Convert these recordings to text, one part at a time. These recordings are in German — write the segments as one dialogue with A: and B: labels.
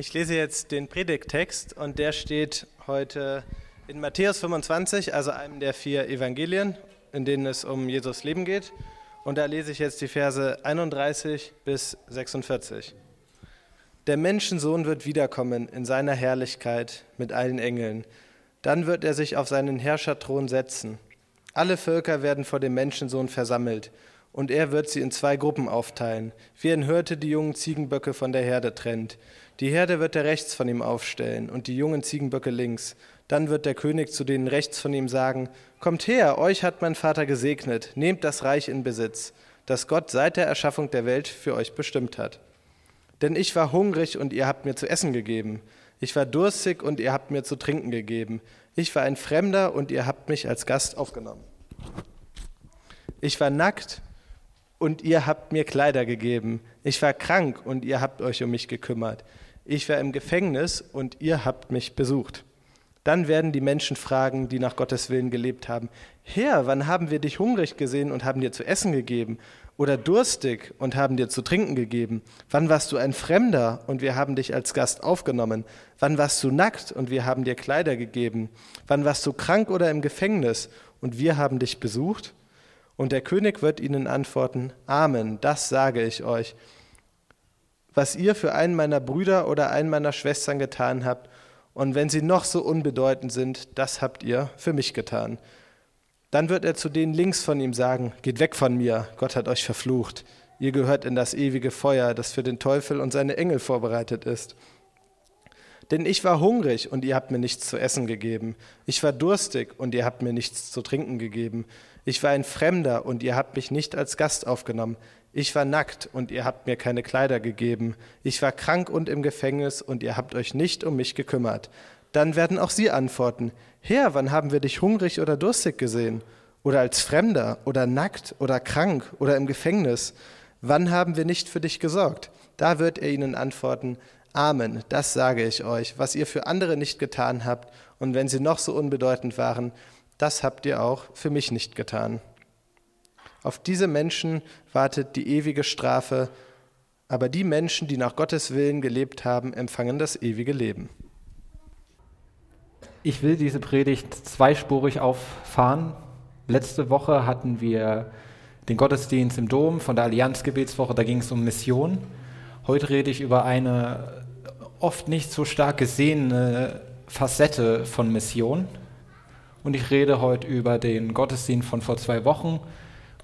A: Ich lese jetzt den Predigttext und der steht heute in Matthäus 25, also einem der vier Evangelien, in denen es um Jesus Leben geht. Und da lese ich jetzt die Verse 31 bis 46. Der Menschensohn wird wiederkommen in seiner Herrlichkeit mit allen Engeln. Dann wird er sich auf seinen Herrscherthron setzen. Alle Völker werden vor dem Menschensohn versammelt, und er wird sie in zwei Gruppen aufteilen, wie ein Hirte die jungen Ziegenböcke von der Herde trennt. Die Herde wird er rechts von ihm aufstellen und die jungen Ziegenböcke links. Dann wird der König zu denen rechts von ihm sagen, Kommt her, euch hat mein Vater gesegnet, nehmt das Reich in Besitz, das Gott seit der Erschaffung der Welt für euch bestimmt hat. Denn ich war hungrig und ihr habt mir zu essen gegeben. Ich war durstig und ihr habt mir zu trinken gegeben. Ich war ein Fremder und ihr habt mich als Gast aufgenommen. Ich war nackt und ihr habt mir Kleider gegeben. Ich war krank und ihr habt euch um mich gekümmert. Ich war im Gefängnis und ihr habt mich besucht. Dann werden die Menschen fragen, die nach Gottes Willen gelebt haben, Herr, wann haben wir dich hungrig gesehen und haben dir zu essen gegeben? Oder durstig und haben dir zu trinken gegeben? Wann warst du ein Fremder und wir haben dich als Gast aufgenommen? Wann warst du nackt und wir haben dir Kleider gegeben? Wann warst du krank oder im Gefängnis und wir haben dich besucht? Und der König wird ihnen antworten, Amen, das sage ich euch. Was ihr für einen meiner Brüder oder einen meiner Schwestern getan habt, und wenn sie noch so unbedeutend sind, das habt ihr für mich getan. Dann wird er zu denen links von ihm sagen, geht weg von mir, Gott hat euch verflucht. Ihr gehört in das ewige Feuer, das für den Teufel und seine Engel vorbereitet ist. Denn ich war hungrig und ihr habt mir nichts zu essen gegeben. Ich war durstig und ihr habt mir nichts zu trinken gegeben. Ich war ein Fremder und ihr habt mich nicht als Gast aufgenommen. Ich war nackt und ihr habt mir keine Kleider gegeben. Ich war krank und im Gefängnis und ihr habt euch nicht um mich gekümmert. Dann werden auch sie antworten, Herr, wann haben wir dich hungrig oder durstig gesehen? Oder als Fremder oder nackt oder krank oder im Gefängnis? Wann haben wir nicht für dich gesorgt? Da wird er ihnen antworten, Amen, das sage ich euch, was ihr für andere nicht getan habt, und wenn sie noch so unbedeutend waren, das habt ihr auch für mich nicht getan. Auf diese Menschen wartet die ewige Strafe, aber die Menschen, die nach Gottes Willen gelebt haben, empfangen das ewige Leben.
B: Ich will diese Predigt zweispurig auffahren. Letzte Woche hatten wir den Gottesdienst im Dom von der Allianzgebetswoche, da ging es um Mission. Heute rede ich über eine oft nicht so stark gesehene Facette von Mission. Und ich rede heute über den Gottesdienst von vor zwei Wochen,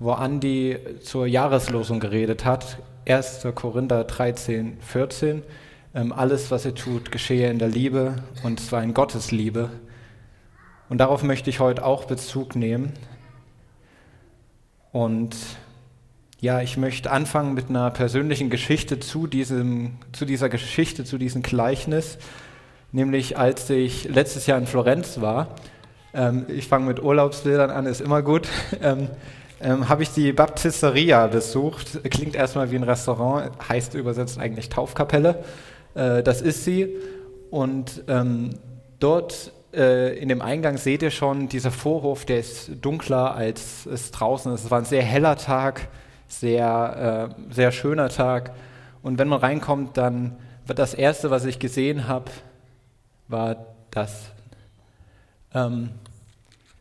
B: wo Andi zur Jahreslosung geredet hat. 1. Korinther 13, 14. Ähm, alles, was er tut, geschehe in der Liebe und zwar in Gottes Liebe. Und darauf möchte ich heute auch Bezug nehmen. Und ja, ich möchte anfangen mit einer persönlichen Geschichte zu, diesem, zu dieser Geschichte, zu diesem Gleichnis. Nämlich als ich letztes Jahr in Florenz war, ähm, ich fange mit Urlaubsbildern an, ist immer gut, ähm, ähm, habe ich die Baptisteria besucht. Klingt erstmal wie ein Restaurant, heißt übersetzt eigentlich Taufkapelle. Äh, das ist sie. Und ähm, dort äh, in dem Eingang seht ihr schon, dieser Vorhof, der ist dunkler als es draußen ist. Es war ein sehr heller Tag, sehr, äh, sehr schöner Tag. Und wenn man reinkommt, dann wird das Erste, was ich gesehen habe, war das. Ähm,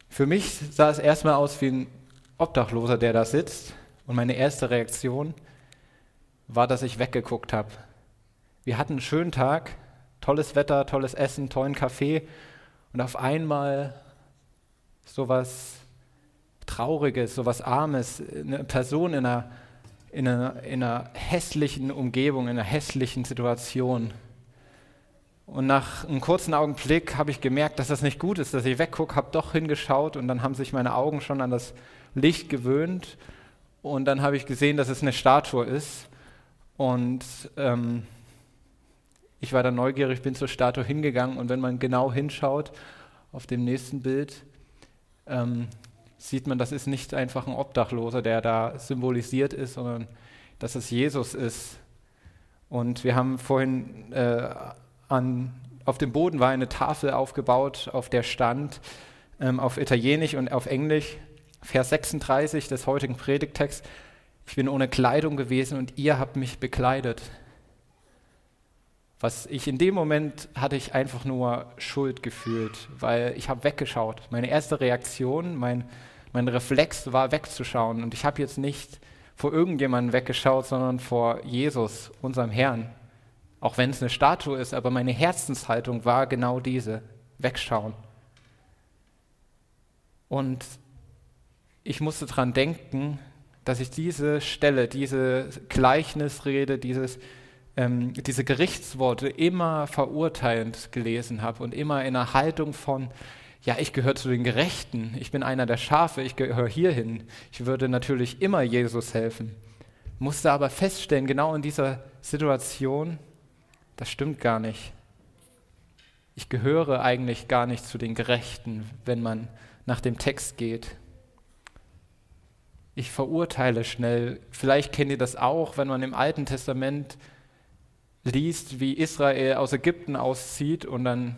B: für mich sah es erstmal aus wie ein Obdachloser, der da sitzt. Und meine erste Reaktion war, dass ich weggeguckt habe. Wir hatten einen schönen Tag, tolles Wetter, tolles Essen, tollen Kaffee. Und auf einmal sowas Trauriges, sowas Armes, eine Person in einer, in, einer, in einer hässlichen Umgebung, in einer hässlichen Situation. Und nach einem kurzen Augenblick habe ich gemerkt, dass das nicht gut ist, dass ich weggucke, habe doch hingeschaut und dann haben sich meine Augen schon an das Licht gewöhnt. Und dann habe ich gesehen, dass es eine Statue ist. Und ähm, ich war dann neugierig, bin zur Statue hingegangen und wenn man genau hinschaut auf dem nächsten Bild, ähm, sieht man, das ist nicht einfach ein Obdachloser, der da symbolisiert ist, sondern dass es Jesus ist. Und wir haben vorhin äh, an, auf dem Boden war eine Tafel aufgebaut, auf der stand ähm, auf Italienisch und auf Englisch Vers 36 des heutigen Predigtexts. Ich bin ohne Kleidung gewesen und ihr habt mich bekleidet. Was ich in dem Moment hatte ich einfach nur Schuld gefühlt, weil ich habe weggeschaut. Meine erste Reaktion, mein, mein Reflex war wegzuschauen. Und ich habe jetzt nicht vor irgendjemandem weggeschaut, sondern vor Jesus, unserem Herrn. Auch wenn es eine Statue ist, aber meine Herzenshaltung war genau diese, wegschauen. Und ich musste daran denken, dass ich diese Stelle, diese Gleichnisrede, dieses ähm, diese Gerichtsworte immer verurteilend gelesen habe und immer in einer Haltung von, ja, ich gehöre zu den Gerechten, ich bin einer der Schafe, ich gehöre hierhin. Ich würde natürlich immer Jesus helfen. Musste aber feststellen, genau in dieser Situation, das stimmt gar nicht. Ich gehöre eigentlich gar nicht zu den Gerechten, wenn man nach dem Text geht. Ich verurteile schnell. Vielleicht kennt ihr das auch, wenn man im Alten Testament liest, wie Israel aus Ägypten auszieht und dann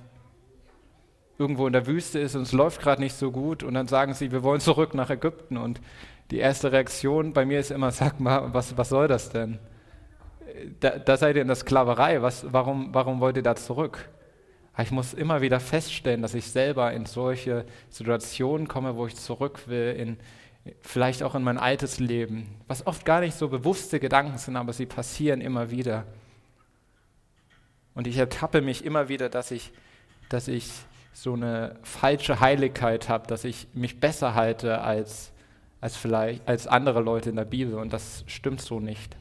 B: irgendwo in der Wüste ist und es läuft gerade nicht so gut und dann sagen sie, wir wollen zurück nach Ägypten und die erste Reaktion bei mir ist immer, sag mal, was, was soll das denn? Da, da seid ihr in der Sklaverei, was, warum, warum wollt ihr da zurück? Ich muss immer wieder feststellen, dass ich selber in solche Situationen komme, wo ich zurück will, in, vielleicht auch in mein altes Leben, was oft gar nicht so bewusste Gedanken sind, aber sie passieren immer wieder. Und ich ertappe mich immer wieder, dass ich, dass ich so eine falsche Heiligkeit habe, dass ich mich besser halte als, als vielleicht als andere Leute in der Bibel. Und das stimmt so nicht.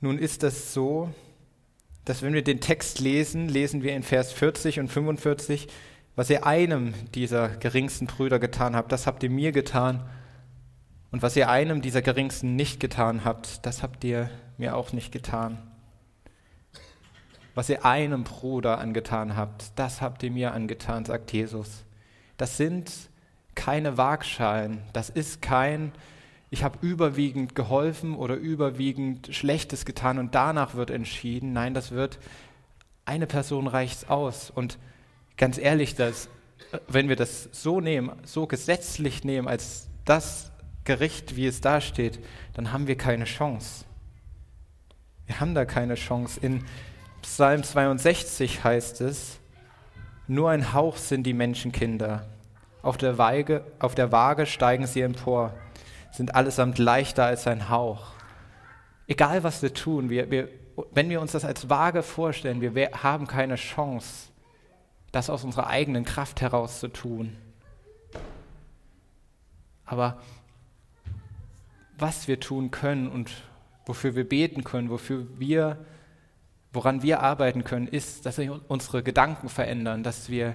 B: Nun ist es so, dass wenn wir den Text lesen, lesen wir in Vers 40 und 45, was ihr einem dieser geringsten Brüder getan habt, das habt ihr mir getan. Und was ihr einem dieser geringsten nicht getan habt, das habt ihr mir auch nicht getan. Was ihr einem Bruder angetan habt, das habt ihr mir angetan, sagt Jesus. Das sind keine Waagschalen, das ist kein, ich habe überwiegend geholfen oder überwiegend Schlechtes getan und danach wird entschieden. Nein, das wird, eine Person reicht aus. Und ganz ehrlich, das, wenn wir das so nehmen, so gesetzlich nehmen, als das Gericht, wie es da steht, dann haben wir keine Chance. Wir haben da keine Chance. In Psalm 62 heißt es, nur ein Hauch sind die Menschenkinder. Auf der, Weige, auf der Waage steigen sie empor, sind allesamt leichter als ein Hauch. Egal was wir tun, wir, wir, wenn wir uns das als Waage vorstellen, wir, haben keine Chance, das aus unserer eigenen Kraft heraus zu tun. Aber was wir tun können und wofür wir beten können, wofür wir, woran wir arbeiten können, ist, dass wir unsere Gedanken verändern, dass wir,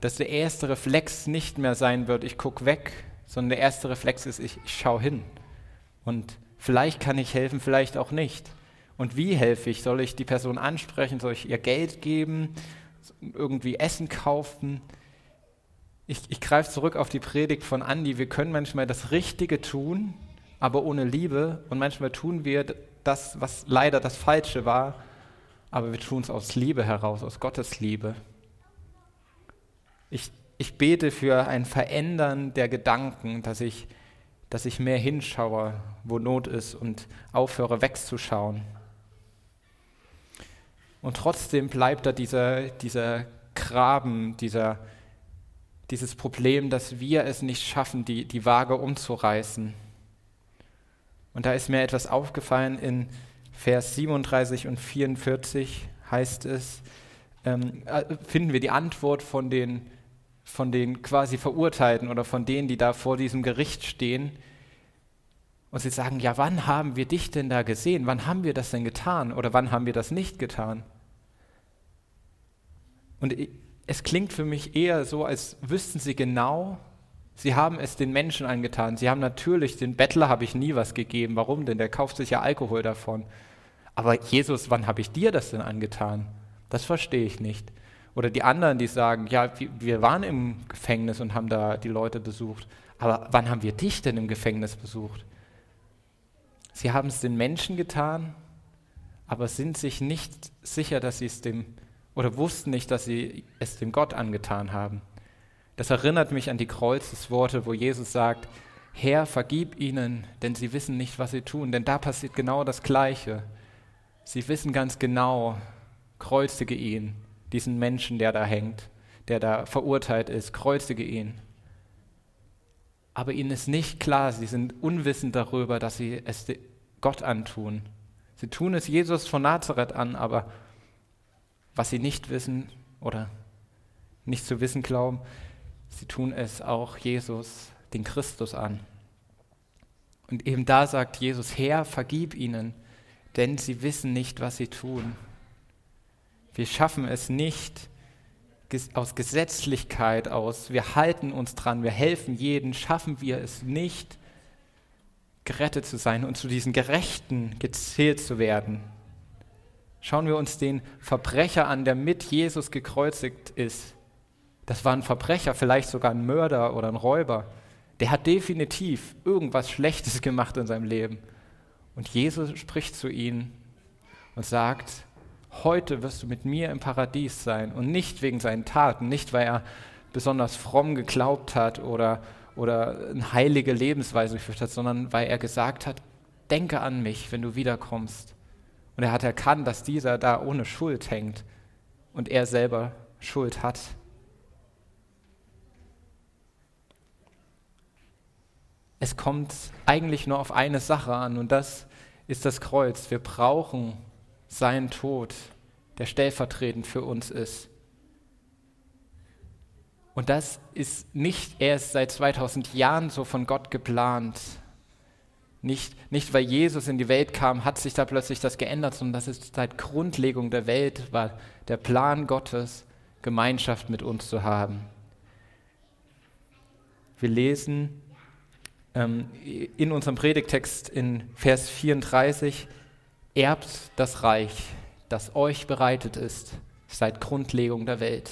B: dass der erste Reflex nicht mehr sein wird, ich gucke weg, sondern der erste Reflex ist, ich, ich schaue hin. Und vielleicht kann ich helfen, vielleicht auch nicht. Und wie helfe ich? Soll ich die Person ansprechen? Soll ich ihr Geld geben? Irgendwie Essen kaufen? Ich, ich greife zurück auf die Predigt von Andi. Wir können manchmal das Richtige tun, aber ohne Liebe. Und manchmal tun wir das, was leider das Falsche war, aber wir tun es aus Liebe heraus, aus Gottes Liebe. Ich, ich bete für ein Verändern der Gedanken, dass ich, dass ich mehr hinschaue, wo Not ist und aufhöre wegzuschauen. Und trotzdem bleibt da dieser, dieser Graben, dieser, dieses Problem, dass wir es nicht schaffen, die, die Waage umzureißen. Und da ist mir etwas aufgefallen in Vers 37 und 44 heißt es, ähm, äh, finden wir die Antwort von den, von den quasi Verurteilten oder von denen, die da vor diesem Gericht stehen. Und sie sagen, ja, wann haben wir dich denn da gesehen? Wann haben wir das denn getan? Oder wann haben wir das nicht getan? Und es klingt für mich eher so, als wüssten sie genau, Sie haben es den Menschen angetan. Sie haben natürlich, den Bettler habe ich nie was gegeben. Warum denn? Der kauft sich ja Alkohol davon. Aber Jesus, wann habe ich dir das denn angetan? Das verstehe ich nicht. Oder die anderen, die sagen, ja, wir waren im Gefängnis und haben da die Leute besucht. Aber wann haben wir dich denn im Gefängnis besucht? Sie haben es den Menschen getan, aber sind sich nicht sicher, dass sie es dem, oder wussten nicht, dass sie es dem Gott angetan haben. Das erinnert mich an die Kreuzesworte, wo Jesus sagt, Herr, vergib ihnen, denn sie wissen nicht, was sie tun. Denn da passiert genau das Gleiche. Sie wissen ganz genau, kreuzige ihn, diesen Menschen, der da hängt, der da verurteilt ist, kreuzige ihn. Aber ihnen ist nicht klar, sie sind unwissend darüber, dass sie es Gott antun. Sie tun es Jesus von Nazareth an, aber was sie nicht wissen oder nicht zu wissen glauben, sie tun es auch Jesus, den Christus an. Und eben da sagt Jesus, Herr, vergib ihnen, denn sie wissen nicht, was sie tun. Wir schaffen es nicht aus Gesetzlichkeit aus, wir halten uns dran, wir helfen jeden, schaffen wir es nicht, gerettet zu sein und zu diesen Gerechten gezählt zu werden. Schauen wir uns den Verbrecher an, der mit Jesus gekreuzigt ist. Das war ein Verbrecher, vielleicht sogar ein Mörder oder ein Räuber. Der hat definitiv irgendwas Schlechtes gemacht in seinem Leben. Und Jesus spricht zu ihm und sagt, heute wirst du mit mir im Paradies sein. Und nicht wegen seinen Taten, nicht weil er besonders fromm geglaubt hat oder, oder eine heilige Lebensweise geführt hat, sondern weil er gesagt hat, denke an mich, wenn du wiederkommst. Und er hat erkannt, dass dieser da ohne Schuld hängt und er selber Schuld hat. Es kommt eigentlich nur auf eine Sache an und das ist das Kreuz. Wir brauchen seinen Tod, der stellvertretend für uns ist. Und das ist nicht erst seit 2000 Jahren so von Gott geplant. Nicht, nicht weil Jesus in die Welt kam, hat sich da plötzlich das geändert, sondern das ist seit Grundlegung der Welt, war der Plan Gottes, Gemeinschaft mit uns zu haben. Wir lesen ähm, in unserem Predigtext in Vers 34, erbt das Reich, das euch bereitet ist, seit Grundlegung der Welt.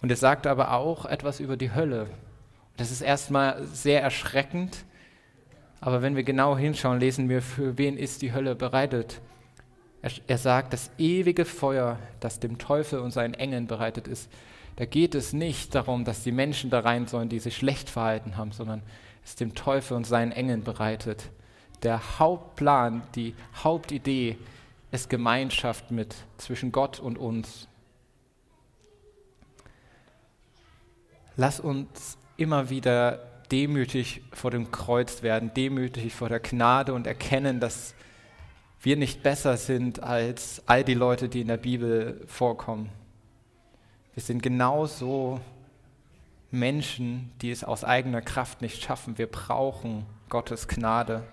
B: Und es sagt aber auch etwas über die Hölle. Das ist erstmal sehr erschreckend, aber wenn wir genau hinschauen, lesen wir, für wen ist die Hölle bereitet. Er, er sagt, das ewige Feuer, das dem Teufel und seinen Engeln bereitet ist. Da geht es nicht darum, dass die Menschen da rein sollen, die sich schlecht verhalten haben, sondern es dem Teufel und seinen Engeln bereitet der Hauptplan, die Hauptidee ist Gemeinschaft mit zwischen Gott und uns. Lass uns immer wieder demütig vor dem Kreuz werden, demütig vor der Gnade und erkennen, dass wir nicht besser sind als all die Leute, die in der Bibel vorkommen. Wir sind genauso Menschen, die es aus eigener Kraft nicht schaffen. Wir brauchen Gottes Gnade.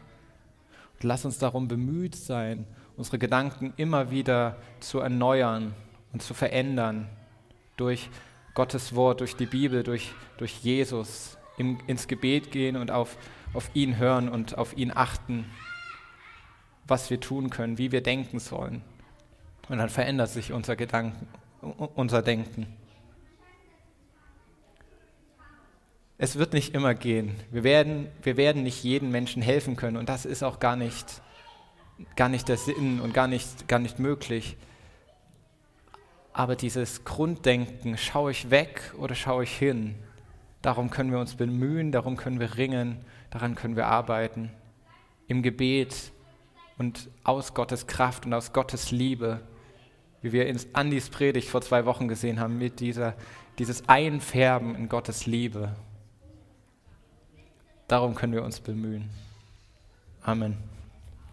B: Und lass uns darum bemüht sein, unsere Gedanken immer wieder zu erneuern und zu verändern durch Gottes Wort, durch die Bibel, durch, durch Jesus, im, ins Gebet gehen und auf, auf ihn hören und auf ihn achten, was wir tun können, wie wir denken sollen. Und dann verändert sich unser Gedanken, unser Denken. es wird nicht immer gehen. Wir werden, wir werden nicht jedem Menschen helfen können und das ist auch gar nicht, gar nicht der Sinn und gar nicht, gar nicht möglich. Aber dieses Grunddenken, schaue ich weg oder schaue ich hin, darum können wir uns bemühen, darum können wir ringen, daran können wir arbeiten. Im Gebet und aus Gottes Kraft und aus Gottes Liebe, wie wir in Andis Predigt vor zwei Wochen gesehen haben, mit dieser, dieses Einfärben in Gottes Liebe. Darum können wir uns bemühen. Amen.